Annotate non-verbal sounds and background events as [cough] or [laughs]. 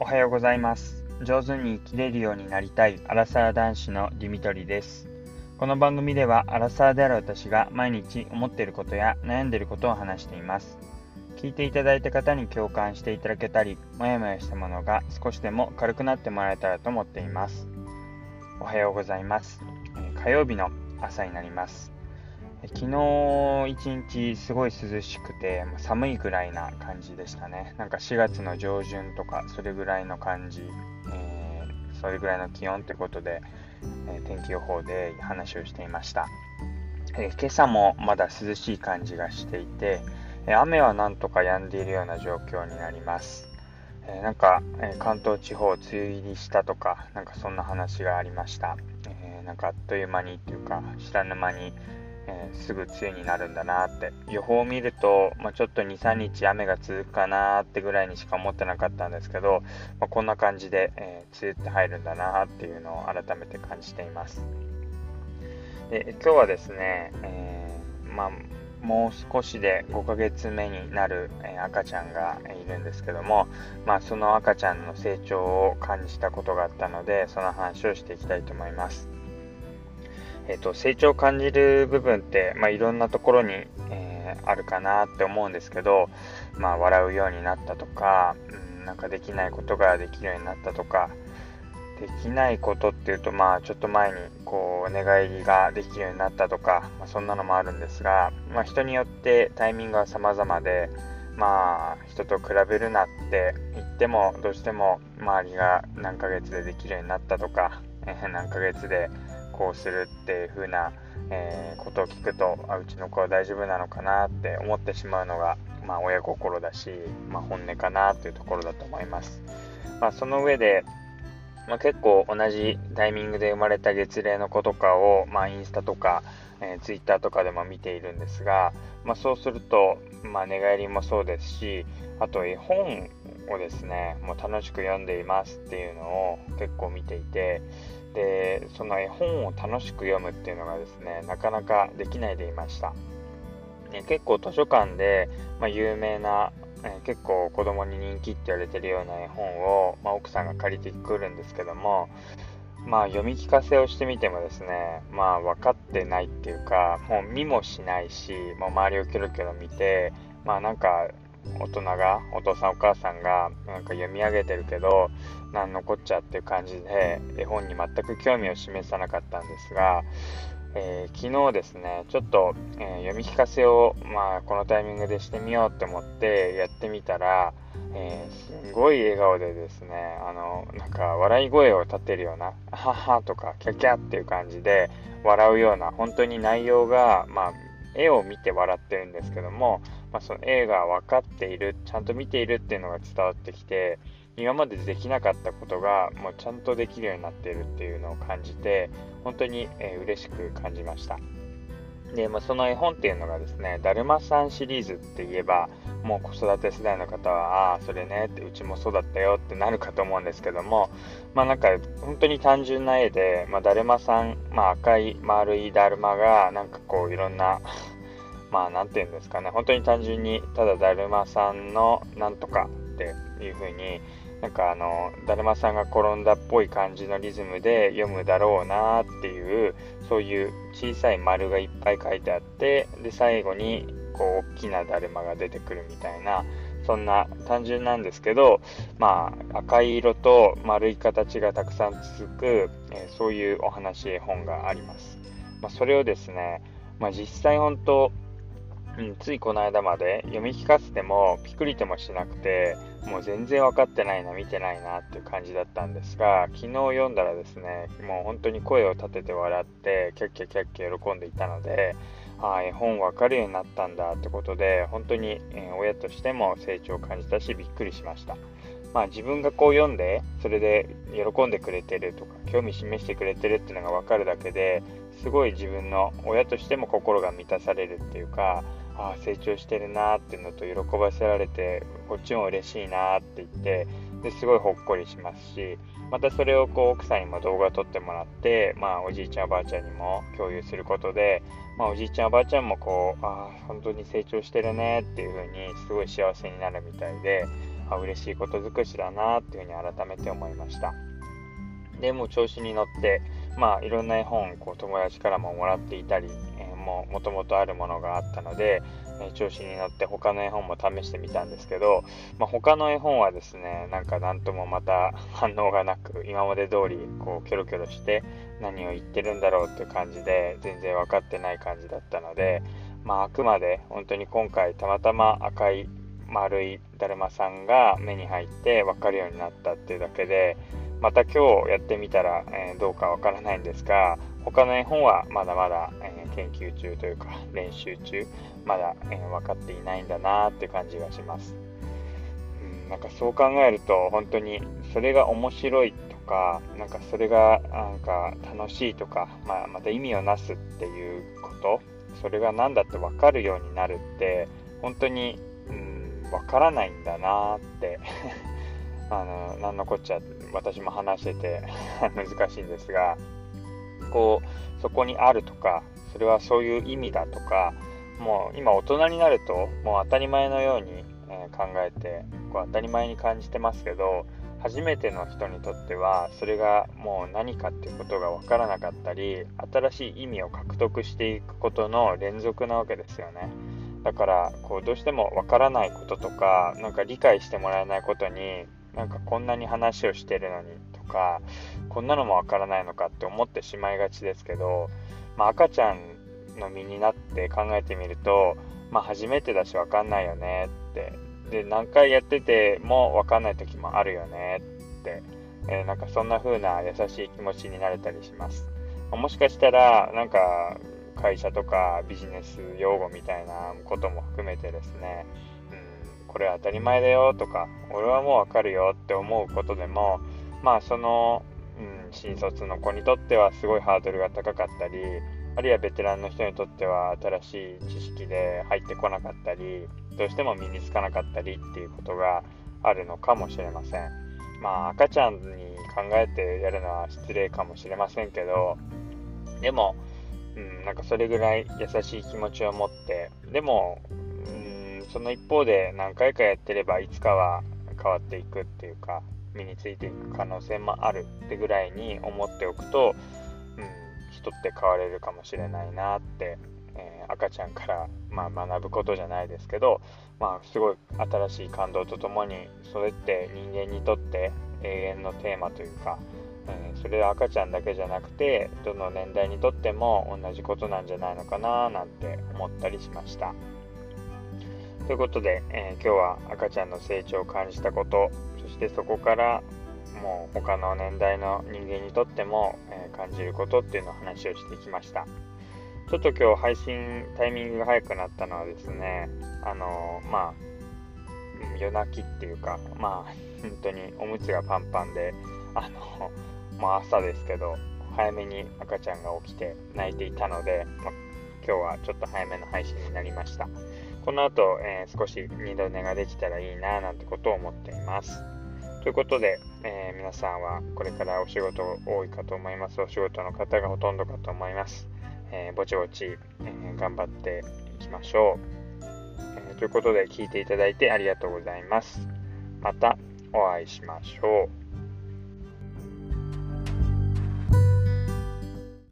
おはようございます。上手に生きれるようになりたいアラサー男子のディミトリです。この番組ではアラサーである私が毎日思っていることや悩んでいることを話しています。聞いていただいた方に共感していただけたりもやもやしたものが少しでも軽くなってもらえたらと思っています。おはようございます。火曜日の朝になります。昨日一日すごい涼しくて寒いぐらいな感じでしたね。なんか4月の上旬とかそれぐらいの感じ、えー、それぐらいの気温ってことで、えー、天気予報で話をしていました、えー、今朝もまだ涼しい感じがしていて、雨はなんとか止んでいるような状況になります。なんか、関東地方梅雨入りしたとかなんかそんな話がありました、えなんかあっという間にっていうか知らぬ間にえー、すぐ梅雨になるんだなって予報を見ると、まあ、ちょっと23日雨が続くかなってぐらいにしか思ってなかったんですけど、まあ、こんな感じで、えー、梅雨って入るんだなっていうのを改めて感じていますで今日はですね、えー、まあもう少しで5ヶ月目になる、え赤ちゃんがいるんですけども、まあ、その赤ちゃんの成長を感じたことがあったのでその話をしていきたいと思います。えーと、成長を感じる部分って、まあ、いろんなところに、えー、あるかなって思うんですけど、まあ、笑うようになったとか、うん、なんかできないことができるようになったとかできないことっていうとまあちょっと前にこう寝返りができるようになったとか、まあ、そんなのもあるんですが、まあ、人によってタイミングは様々でまあ人と比べるなって言ってもどうしても周りが何ヶ月でできるようになったとか、えー、何ヶ月でこうするっていう風な、えー、ことを聞くとあうちの子は大丈夫なのかなって思ってしまうのが、まあ、親心だし、まあ、本音かなというところだと思います。まあ、その上で、まあ、結構同じタイミングで生まれた月齢の子とかを、ま、インスタとか、えー、ツイッターとかでも見ているんですが、まあ、そうすると、まあ、寝返りもそうですしあと絵本をですねもう楽しく読んでいますっていうのを結構見ていてでその絵本を楽しく読むっていうのがですねなかなかできないでいました、ね、結構図書館で、まあ、有名な、え結構子供に人気って言われてるような絵本を、まあ、奥さんが借りてくるんですけどもまあ読み聞かせをしてみてもですねまあ分かってないっていうかもう見もしないしもう周りをキョロキョロ見てまあなんか大人がお父さんお母さんがなんか読み上げてるけど何のこっちゃっていう感じで絵本に全く興味を示さなかったんですが、えー、昨日ですねちょっと、えー、読み聞かせを、まあ、このタイミングでしてみようって思ってやってみたら、えー、すごい笑顔でですねあのなんか笑い声を立てるような「はは」とか「キャキャ」っていう感じで笑うような本当に内容が、まあ、絵を見て笑ってるんですけども、まあ、その絵が分かっているちゃんと見ているっていうのが伝わってきて今までできなかったことがもうちゃんとできるようになっているっていうのを感じて本当に、えー、嬉しく感じました。で、まあ、その絵本っていうのがですね「だるまさん」シリーズって言えばもう子育て世代の方はああそれねってうちもそうだったよってなるかと思うんですけどもまあなんか本当に単純な絵で、まあ、だるまさん、まあ、赤い丸いだるまがなんかこういろんな [laughs] まあ何て言うんですかね本当に単純にただだるまさんのなんとかっていう風になんかあのだるまさんが転んだっぽい感じのリズムで読むだろうなっていうそういう小さい丸がいっぱい書いてあってで最後にこう大きなだるまが出てくるみたいなそんな単純なんですけどまあ赤い色と丸い形がたくさん続く、え、そういうお話絵本があります、まあ、それをですね、まあ、実際本当うん、ついこの間まで読み聞かせてもピクリともしなくてもう全然分かってないな見てないなっていう感じだったんですが昨日読んだらですねもう本当に声を立てて笑ってキャッキャキャッキャ喜んでいたのであ絵本分かるようになったんだってことで本当に、え、親としても成長を感じたしびっくりしました。まあ自分がこう読んでそれで喜んでくれてるとか興味示してくれてるっていうのが分かるだけですごい自分の親としても心が満たされるっていうかああ成長してるなっていうのと喜ばせられてこっちも嬉しいなって言ってですごいほっこりしますしまたそれをこう奥さんにも動画撮ってもらって、まあ、おじいちゃんおばあちゃんにも共有することで、まあ、おじいちゃんおばあちゃんもこうああ本当に成長してるねっていう風にすごい幸せになるみたいであ嬉しいこと尽くしだなっていうふうに改めて思いました。でも調子に乗ってまあいろんな絵本こう友達からももらっていたり、え、ももともとあるものがあったので、え、調子に乗って他の絵本も試してみたんですけど、まあ、他の絵本はですねなんか何ともまた [laughs] 反応がなく今まで通りこうキョロキョロして何を言ってるんだろうっていう感じで全然分かってない感じだったのでまあ、あくまで本当に今回たまたま赤い丸いだるまさんが目に入って分かるようになったっていうだけでまた今日やってみたら、えー、どうかわからないんですが他の絵本はまだまだ、えー、研究中というか練習中まだ、えー、分かっていないんだなって感じがします、うん、なんかそう考えると本当にそれが面白いとかなんかそれがなんか楽しいとか、まあ、また意味をなすっていうことそれが何だって分かるようになるって本当に、うん、分からないんだなって [laughs] あの何のこっちゃ私も話してて [laughs] 難しいんですがこうそこにあるとかそれはそういう意味だとかもう今大人になるともう当たり前のように、え、考えてこう当たり前に感じてますけど初めての人にとってはそれがもう何かっていうことが分からなかったり新しい意味を獲得していくことの連続なわけですよね。だからこうどうしても分からないこととかなんか理解してもらえないことになんかこんなに話をしてるのにとかこんなのも分からないのかって思ってしまいがちですけど、まあ、赤ちゃんの身になって考えてみると、まあ、初めてだし分かんないよねって。で何回やってても分かんない時もあるよねって、えー、なんかそんな風な優しい気持ちになれたりします。もしかしたらなんか会社とかビジネス用語みたいなことも含めてですね、これ当たり前だよとか俺はもう分かるよって思うことでもまあその、うん、新卒の子にとってはすごいハードルが高かったりあるいはベテランの人にとっては新しい知識で入ってこなかったりどうしても身につかなかったりっていうことがあるのかもしれません。まあ赤ちゃんに考えてやるのは失礼かもしれませんけどでも、うん、なんかそれぐらい優しい気持ちを持ってでも、その一方で何回かやってればいつかは変わっていくっていうか身についていく可能性もあるってぐらいに思っておくと、うん、人って変われるかもしれないなってえー、赤ちゃんから、まあ、学ぶことじゃないですけど、まあ、すごい新しい感動とともにそれって人間にとって永遠のテーマというか、えー、それは赤ちゃんだけじゃなくてどの年代にとっても同じことなんじゃないのかななんて思ったりしました。ということで、えー、今日は赤ちゃんの成長を感じたことそしてそこからもう他の年代の人間にとっても、え感じることっていうのを話をしてきました。ちょっと今日配信タイミングが早くなったのはですね、あのまあ、夜泣きっていうか、まあ、本当におむつがパンパンで、あの、まあ朝ですけど、早めに赤ちゃんが起きて泣いていたので、まあ、今日はちょっと早めの配信になりました。この後、えー、少し二度寝ができたらいいななんてことを思っています。ということで、えー、皆さんはこれからお仕事多いかと思います。お仕事の方がほとんどかと思います。えー、ぼちぼち、え、頑張っていきましょう、え、ということで聞いていただいてありがとうございます。またお会いしましょう。